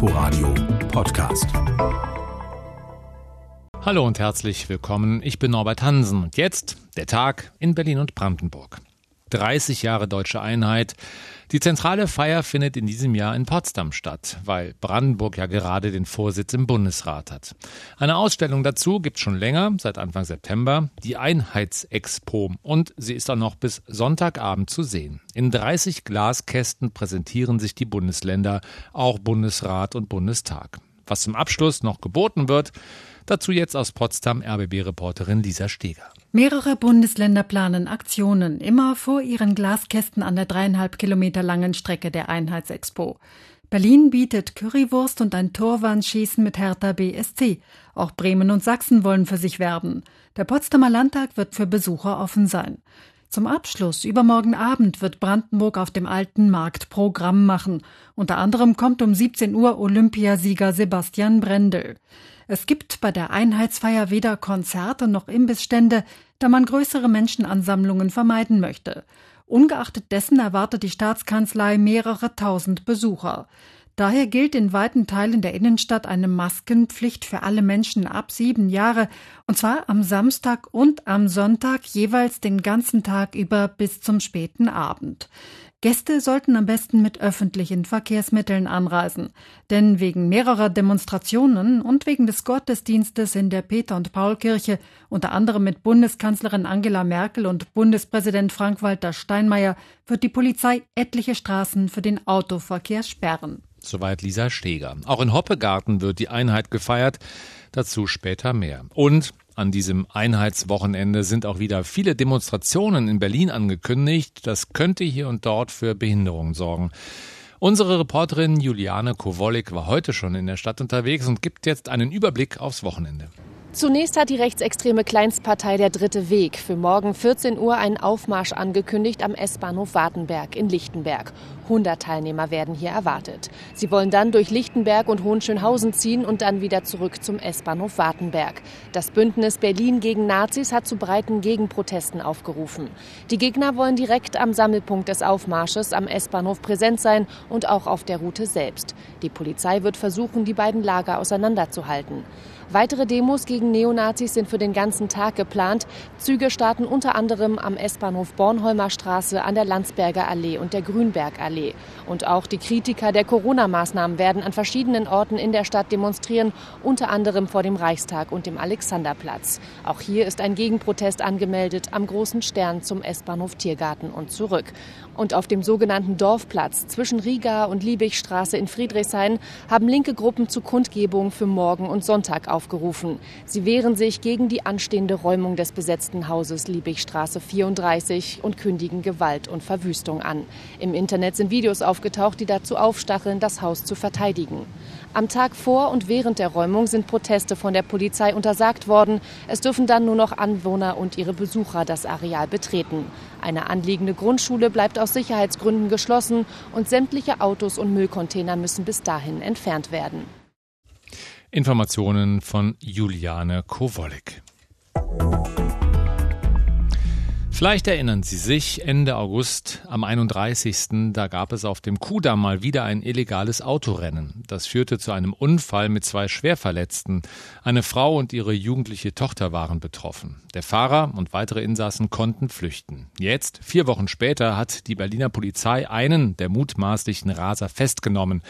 Inforadio Podcast. Hallo und herzlich willkommen. Ich bin Norbert Hansen und jetzt der Tag in Berlin und Brandenburg. 30 Jahre deutsche Einheit. Die zentrale Feier findet in diesem Jahr in Potsdam statt, weil Brandenburg ja gerade den Vorsitz im Bundesrat hat. Eine Ausstellung dazu gibt es schon länger, seit Anfang September, die Einheitsexpo. Und sie ist auch noch bis Sonntagabend zu sehen. In 30 Glaskästen präsentieren sich die Bundesländer, auch Bundesrat und Bundestag. Was zum Abschluss noch geboten wird, dazu jetzt aus Potsdam RBB-Reporterin Lisa Steger. Mehrere Bundesländer planen Aktionen, immer vor ihren Glaskästen an der dreieinhalb Kilometer langen Strecke der Einheitsexpo. Berlin bietet Currywurst und ein Torwandschießen mit Hertha BSC. Auch Bremen und Sachsen wollen für sich werben. Der Potsdamer Landtag wird für Besucher offen sein. Zum Abschluss übermorgen Abend wird Brandenburg auf dem alten Markt Programm machen. Unter anderem kommt um 17 Uhr Olympiasieger Sebastian Brendel. Es gibt bei der Einheitsfeier weder Konzerte noch Imbissstände, da man größere Menschenansammlungen vermeiden möchte. Ungeachtet dessen erwartet die Staatskanzlei mehrere tausend Besucher. Daher gilt in weiten Teilen der Innenstadt eine Maskenpflicht für alle Menschen ab sieben Jahre, und zwar am Samstag und am Sonntag jeweils den ganzen Tag über bis zum späten Abend. Gäste sollten am besten mit öffentlichen Verkehrsmitteln anreisen, denn wegen mehrerer Demonstrationen und wegen des Gottesdienstes in der Peter- und Paulkirche, unter anderem mit Bundeskanzlerin Angela Merkel und Bundespräsident Frank-Walter Steinmeier, wird die Polizei etliche Straßen für den Autoverkehr sperren. Soweit Lisa Steger. Auch in Hoppegarten wird die Einheit gefeiert. Dazu später mehr. Und an diesem Einheitswochenende sind auch wieder viele Demonstrationen in Berlin angekündigt. Das könnte hier und dort für Behinderungen sorgen. Unsere Reporterin Juliane Kowolik war heute schon in der Stadt unterwegs und gibt jetzt einen Überblick aufs Wochenende. Zunächst hat die rechtsextreme Kleinstpartei Der Dritte Weg für morgen 14 Uhr einen Aufmarsch angekündigt am S-Bahnhof Wartenberg in Lichtenberg. 100 Teilnehmer werden hier erwartet. Sie wollen dann durch Lichtenberg und Hohenschönhausen ziehen und dann wieder zurück zum S-Bahnhof Wartenberg. Das Bündnis Berlin gegen Nazis hat zu breiten Gegenprotesten aufgerufen. Die Gegner wollen direkt am Sammelpunkt des Aufmarsches am S-Bahnhof präsent sein und auch auf der Route selbst. Die Polizei wird versuchen, die beiden Lager auseinanderzuhalten. Weitere Demos gegen Neonazis sind für den ganzen Tag geplant. Züge starten unter anderem am S-Bahnhof Bornholmer Straße, an der Landsberger Allee und der Grünbergallee. Und auch die Kritiker der Corona-Maßnahmen werden an verschiedenen Orten in der Stadt demonstrieren, unter anderem vor dem Reichstag und dem Alexanderplatz. Auch hier ist ein Gegenprotest angemeldet am Großen Stern zum S-Bahnhof Tiergarten und zurück. Und auf dem sogenannten Dorfplatz zwischen Riga und Liebigstraße in Friedrichshain haben linke Gruppen zu Kundgebungen für morgen und Sonntag aufgerufen. Sie wehren sich gegen die anstehende Räumung des besetzten Hauses Liebigstraße 34 und kündigen Gewalt und Verwüstung an. Im Internet sind Videos aufgetaucht, die dazu aufstacheln, das Haus zu verteidigen. Am Tag vor und während der Räumung sind Proteste von der Polizei untersagt worden. Es dürfen dann nur noch Anwohner und ihre Besucher das Areal betreten. Eine anliegende Grundschule bleibt aus Sicherheitsgründen geschlossen und sämtliche Autos und Müllcontainer müssen bis dahin entfernt werden. Informationen von Juliane Kowolik. Vielleicht erinnern Sie sich, Ende August am 31. da gab es auf dem Kudamm mal wieder ein illegales Autorennen. Das führte zu einem Unfall mit zwei Schwerverletzten. Eine Frau und ihre jugendliche Tochter waren betroffen. Der Fahrer und weitere Insassen konnten flüchten. Jetzt, vier Wochen später, hat die Berliner Polizei einen der mutmaßlichen Raser festgenommen.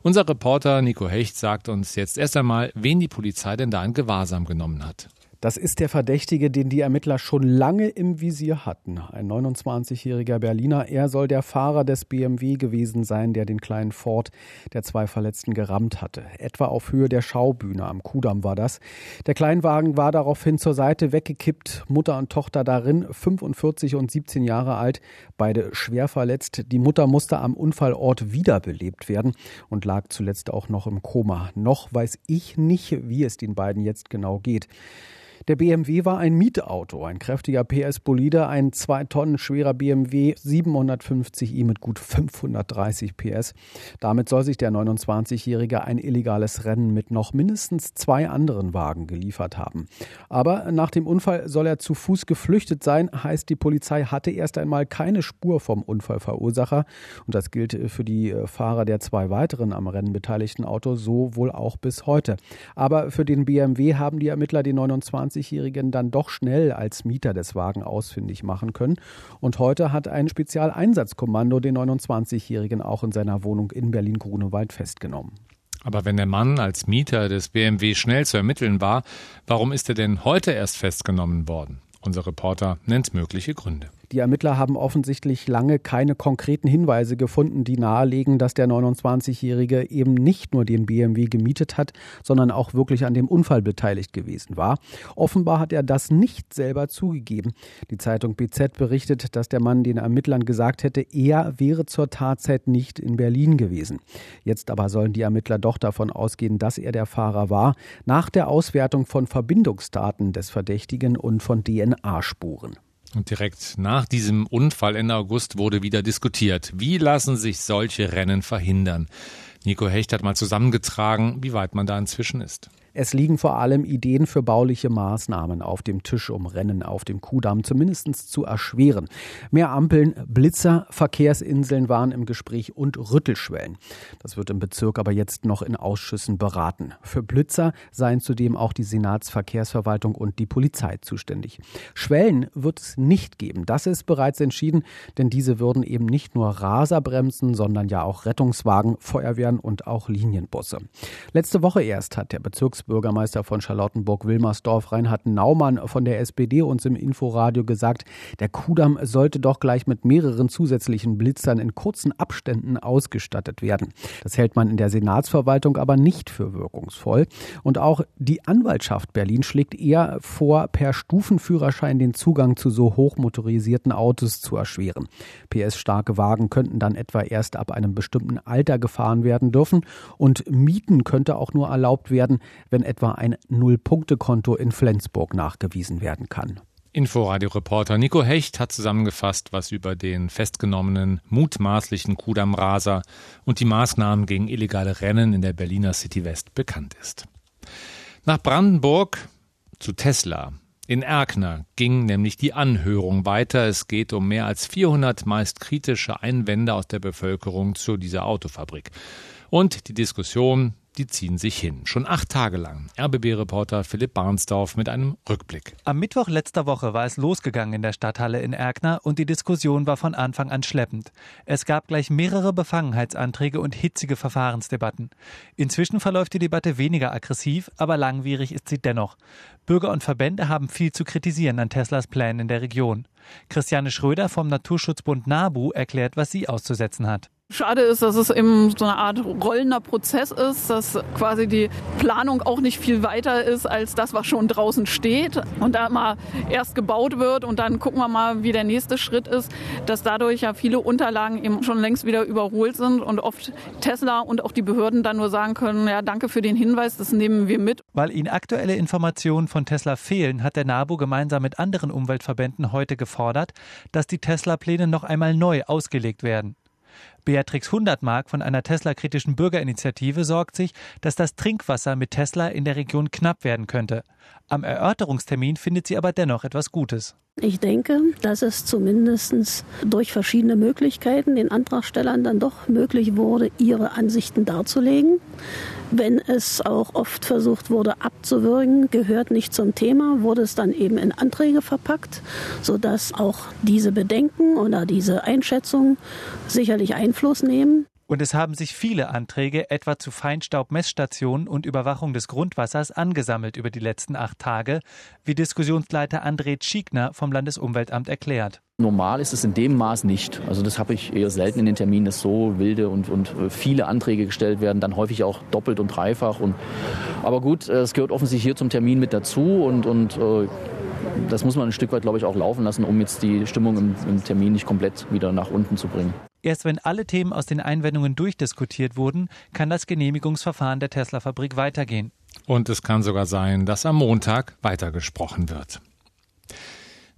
Unser Reporter Nico Hecht sagt uns jetzt erst einmal, wen die Polizei denn da in Gewahrsam genommen hat. Das ist der Verdächtige, den die Ermittler schon lange im Visier hatten. Ein 29-jähriger Berliner. Er soll der Fahrer des BMW gewesen sein, der den kleinen Ford der zwei Verletzten gerammt hatte. Etwa auf Höhe der Schaubühne am Kudamm war das. Der Kleinwagen war daraufhin zur Seite weggekippt. Mutter und Tochter darin, 45 und 17 Jahre alt, beide schwer verletzt. Die Mutter musste am Unfallort wiederbelebt werden und lag zuletzt auch noch im Koma. Noch weiß ich nicht, wie es den beiden jetzt genau geht. Der BMW war ein Mietauto, ein kräftiger PS-Bolide, ein zwei Tonnen schwerer BMW 750i mit gut 530 PS. Damit soll sich der 29-Jährige ein illegales Rennen mit noch mindestens zwei anderen Wagen geliefert haben. Aber nach dem Unfall soll er zu Fuß geflüchtet sein, heißt die Polizei hatte erst einmal keine Spur vom Unfallverursacher. Und das gilt für die äh, Fahrer der zwei weiteren am Rennen beteiligten Autos so wohl auch bis heute. Aber für den BMW haben die Ermittler den 29 21-Jährigen dann doch schnell als Mieter des Wagen ausfindig machen können. Und heute hat ein Spezialeinsatzkommando den 29-Jährigen auch in seiner Wohnung in Berlin-Grunewald festgenommen. Aber wenn der Mann als Mieter des BMW schnell zu ermitteln war, warum ist er denn heute erst festgenommen worden? Unser Reporter nennt mögliche Gründe. Die Ermittler haben offensichtlich lange keine konkreten Hinweise gefunden, die nahelegen, dass der 29-Jährige eben nicht nur den BMW gemietet hat, sondern auch wirklich an dem Unfall beteiligt gewesen war. Offenbar hat er das nicht selber zugegeben. Die Zeitung BZ berichtet, dass der Mann den Ermittlern gesagt hätte, er wäre zur Tatzeit nicht in Berlin gewesen. Jetzt aber sollen die Ermittler doch davon ausgehen, dass er der Fahrer war, nach der Auswertung von Verbindungsdaten des Verdächtigen und von DNA-Spuren. Und direkt nach diesem Unfall Ende August wurde wieder diskutiert. Wie lassen sich solche Rennen verhindern? Nico Hecht hat mal zusammengetragen, wie weit man da inzwischen ist. Es liegen vor allem Ideen für bauliche Maßnahmen auf dem Tisch, um Rennen auf dem Kudamm zumindest zu erschweren. Mehr Ampeln, Blitzer, Verkehrsinseln waren im Gespräch und Rüttelschwellen. Das wird im Bezirk aber jetzt noch in Ausschüssen beraten. Für Blitzer seien zudem auch die Senatsverkehrsverwaltung und die Polizei zuständig. Schwellen wird es nicht geben. Das ist bereits entschieden, denn diese würden eben nicht nur Raser bremsen, sondern ja auch Rettungswagen, Feuerwehren und auch Linienbusse. Letzte Woche erst hat der Bezirks Bürgermeister von Charlottenburg-Wilmersdorf, Reinhard Naumann von der SPD, uns im Inforadio gesagt, der Kudamm sollte doch gleich mit mehreren zusätzlichen Blitzern in kurzen Abständen ausgestattet werden. Das hält man in der Senatsverwaltung aber nicht für wirkungsvoll. Und auch die Anwaltschaft Berlin schlägt eher vor, per Stufenführerschein den Zugang zu so hochmotorisierten Autos zu erschweren. PS-starke Wagen könnten dann etwa erst ab einem bestimmten Alter gefahren werden dürfen und Mieten könnte auch nur erlaubt werden, wenn etwa ein Null-Punkte-Konto in Flensburg nachgewiesen werden kann. Inforadio-Reporter Nico Hecht hat zusammengefasst, was über den festgenommenen mutmaßlichen Kudamm-Raser und die Maßnahmen gegen illegale Rennen in der Berliner City West bekannt ist. Nach Brandenburg zu Tesla. In Erkner ging nämlich die Anhörung weiter. Es geht um mehr als 400 meist kritische Einwände aus der Bevölkerung zu dieser Autofabrik. Und die Diskussion die ziehen sich hin. Schon acht Tage lang. RBB-Reporter Philipp Barnsdorf mit einem Rückblick. Am Mittwoch letzter Woche war es losgegangen in der Stadthalle in Erkner und die Diskussion war von Anfang an schleppend. Es gab gleich mehrere Befangenheitsanträge und hitzige Verfahrensdebatten. Inzwischen verläuft die Debatte weniger aggressiv, aber langwierig ist sie dennoch. Bürger und Verbände haben viel zu kritisieren an Teslas Plänen in der Region. Christiane Schröder vom Naturschutzbund NABU erklärt, was sie auszusetzen hat. Schade ist, dass es eben so eine Art rollender Prozess ist, dass quasi die Planung auch nicht viel weiter ist als das, was schon draußen steht und da mal erst gebaut wird und dann gucken wir mal, wie der nächste Schritt ist, dass dadurch ja viele Unterlagen eben schon längst wieder überholt sind und oft Tesla und auch die Behörden dann nur sagen können, ja, danke für den Hinweis, das nehmen wir mit. Weil ihnen aktuelle Informationen von Tesla fehlen, hat der NABU gemeinsam mit anderen Umweltverbänden heute gefordert, dass die Tesla-Pläne noch einmal neu ausgelegt werden. Beatrix Hundertmark von einer Tesla-kritischen Bürgerinitiative sorgt sich, dass das Trinkwasser mit Tesla in der Region knapp werden könnte. Am Erörterungstermin findet sie aber dennoch etwas Gutes. Ich denke, dass es zumindest durch verschiedene Möglichkeiten den Antragstellern dann doch möglich wurde, ihre Ansichten darzulegen. Wenn es auch oft versucht wurde abzuwürgen, gehört nicht zum Thema, wurde es dann eben in Anträge verpackt, sodass auch diese Bedenken oder diese Einschätzungen sicherlich Einfluss nehmen. Und es haben sich viele Anträge etwa zu Feinstaubmessstationen und Überwachung des Grundwassers angesammelt über die letzten acht Tage, wie Diskussionsleiter André Schiegner vom Landesumweltamt erklärt. Normal ist es in dem Maß nicht. Also das habe ich eher selten in den Terminen, dass so wilde und, und viele Anträge gestellt werden, dann häufig auch doppelt und dreifach. Und, aber gut, es gehört offensichtlich hier zum Termin mit dazu und, und äh, das muss man ein Stück weit, glaube ich, auch laufen lassen, um jetzt die Stimmung im, im Termin nicht komplett wieder nach unten zu bringen. Erst wenn alle Themen aus den Einwendungen durchdiskutiert wurden, kann das Genehmigungsverfahren der Tesla-Fabrik weitergehen. Und es kann sogar sein, dass am Montag weitergesprochen wird.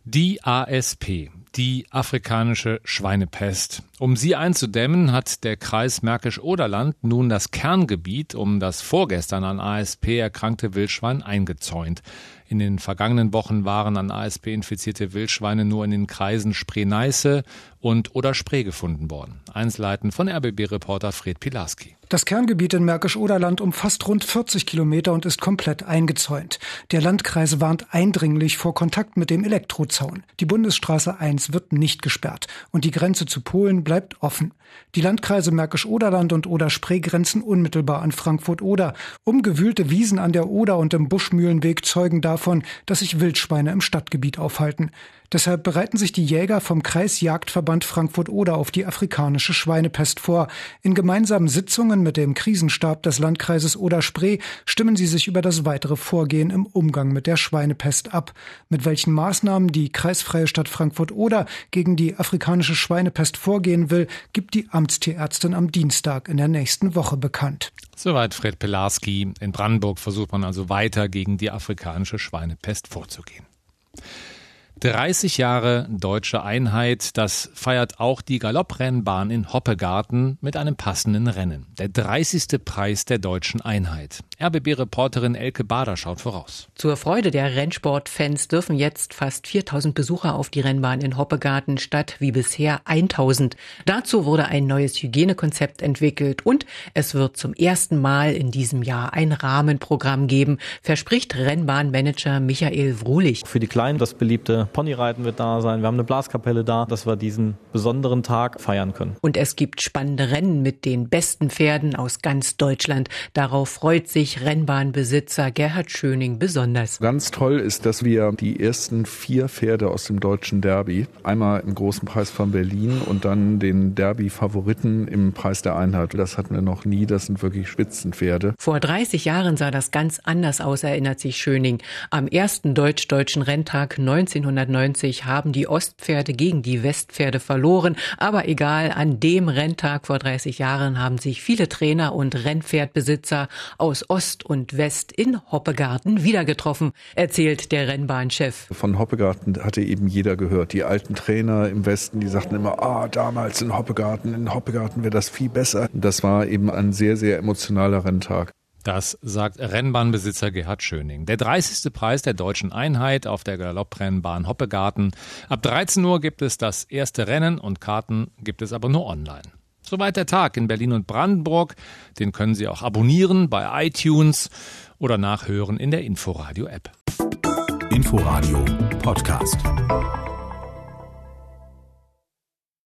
Die ASP, die afrikanische Schweinepest. Um sie einzudämmen, hat der Kreis Märkisch-Oderland nun das Kerngebiet um das vorgestern an ASP erkrankte Wildschwein eingezäunt. In den vergangenen Wochen waren an ASP infizierte Wildschweine nur in den Kreisen Spree-Neiße und oder Spree gefunden worden. Einzelheiten von RBB-Reporter Fred Pilarski. Das Kerngebiet in Märkisch-Oderland umfasst rund 40 Kilometer und ist komplett eingezäunt. Der Landkreis warnt eindringlich vor Kontakt mit dem Elektrozaun. Die Bundesstraße 1 wird nicht gesperrt und die Grenze zu Polen bleibt offen. Die Landkreise Märkisch-Oderland und Oder-Spree grenzen unmittelbar an Frankfurt-Oder. Umgewühlte Wiesen an der Oder und im Buschmühlenweg zeugen davon, dass sich Wildschweine im Stadtgebiet aufhalten. Deshalb bereiten sich die Jäger vom Kreisjagdverband Frankfurt-Oder auf die afrikanische Schweinepest vor. In gemeinsamen Sitzungen mit dem Krisenstab des Landkreises Oder-Spree stimmen sie sich über das weitere Vorgehen im Umgang mit der Schweinepest ab. Mit welchen Maßnahmen die kreisfreie Stadt Frankfurt-Oder gegen die afrikanische Schweinepest vorgehen will, gibt die Amtstierärztin am Dienstag in der nächsten Woche bekannt. Soweit Fred Pelarski. In Brandenburg versucht man also weiter gegen die afrikanische Schweinepest vorzugehen. 30 Jahre deutsche Einheit, das feiert auch die Galopprennbahn in Hoppegarten mit einem passenden Rennen. Der 30. Preis der deutschen Einheit. RBB-Reporterin Elke Bader schaut voraus. Zur Freude der Rennsportfans dürfen jetzt fast 4000 Besucher auf die Rennbahn in Hoppegarten statt wie bisher 1000. Dazu wurde ein neues Hygienekonzept entwickelt und es wird zum ersten Mal in diesem Jahr ein Rahmenprogramm geben, verspricht Rennbahnmanager Michael Wrulich. Für die Kleinen das beliebte Ponyreiten wird da sein. Wir haben eine Blaskapelle da, dass wir diesen besonderen Tag feiern können. Und es gibt spannende Rennen mit den besten Pferden aus ganz Deutschland. Darauf freut sich Rennbahnbesitzer Gerhard Schöning besonders. Ganz toll ist, dass wir die ersten vier Pferde aus dem deutschen Derby, einmal im großen Preis von Berlin und dann den Derby-Favoriten im Preis der Einheit. Das hatten wir noch nie. Das sind wirklich Spitzenpferde. Vor 30 Jahren sah das ganz anders aus, erinnert sich Schöning. Am ersten deutsch-deutschen Renntag 1900 1990 haben die Ostpferde gegen die Westpferde verloren. Aber egal, an dem Renntag vor 30 Jahren haben sich viele Trainer und Rennpferdbesitzer aus Ost und West in Hoppegarten wieder getroffen, erzählt der Rennbahnchef. Von Hoppegarten hatte eben jeder gehört. Die alten Trainer im Westen, die sagten immer, ah, damals in Hoppegarten, in Hoppegarten wäre das viel besser. Das war eben ein sehr, sehr emotionaler Renntag. Das sagt Rennbahnbesitzer Gerhard Schöning. Der 30. Preis der deutschen Einheit auf der Galopprennbahn Hoppegarten. Ab 13 Uhr gibt es das erste Rennen und Karten gibt es aber nur online. Soweit der Tag in Berlin und Brandenburg. Den können Sie auch abonnieren bei iTunes oder nachhören in der Inforadio-App. Inforadio Podcast.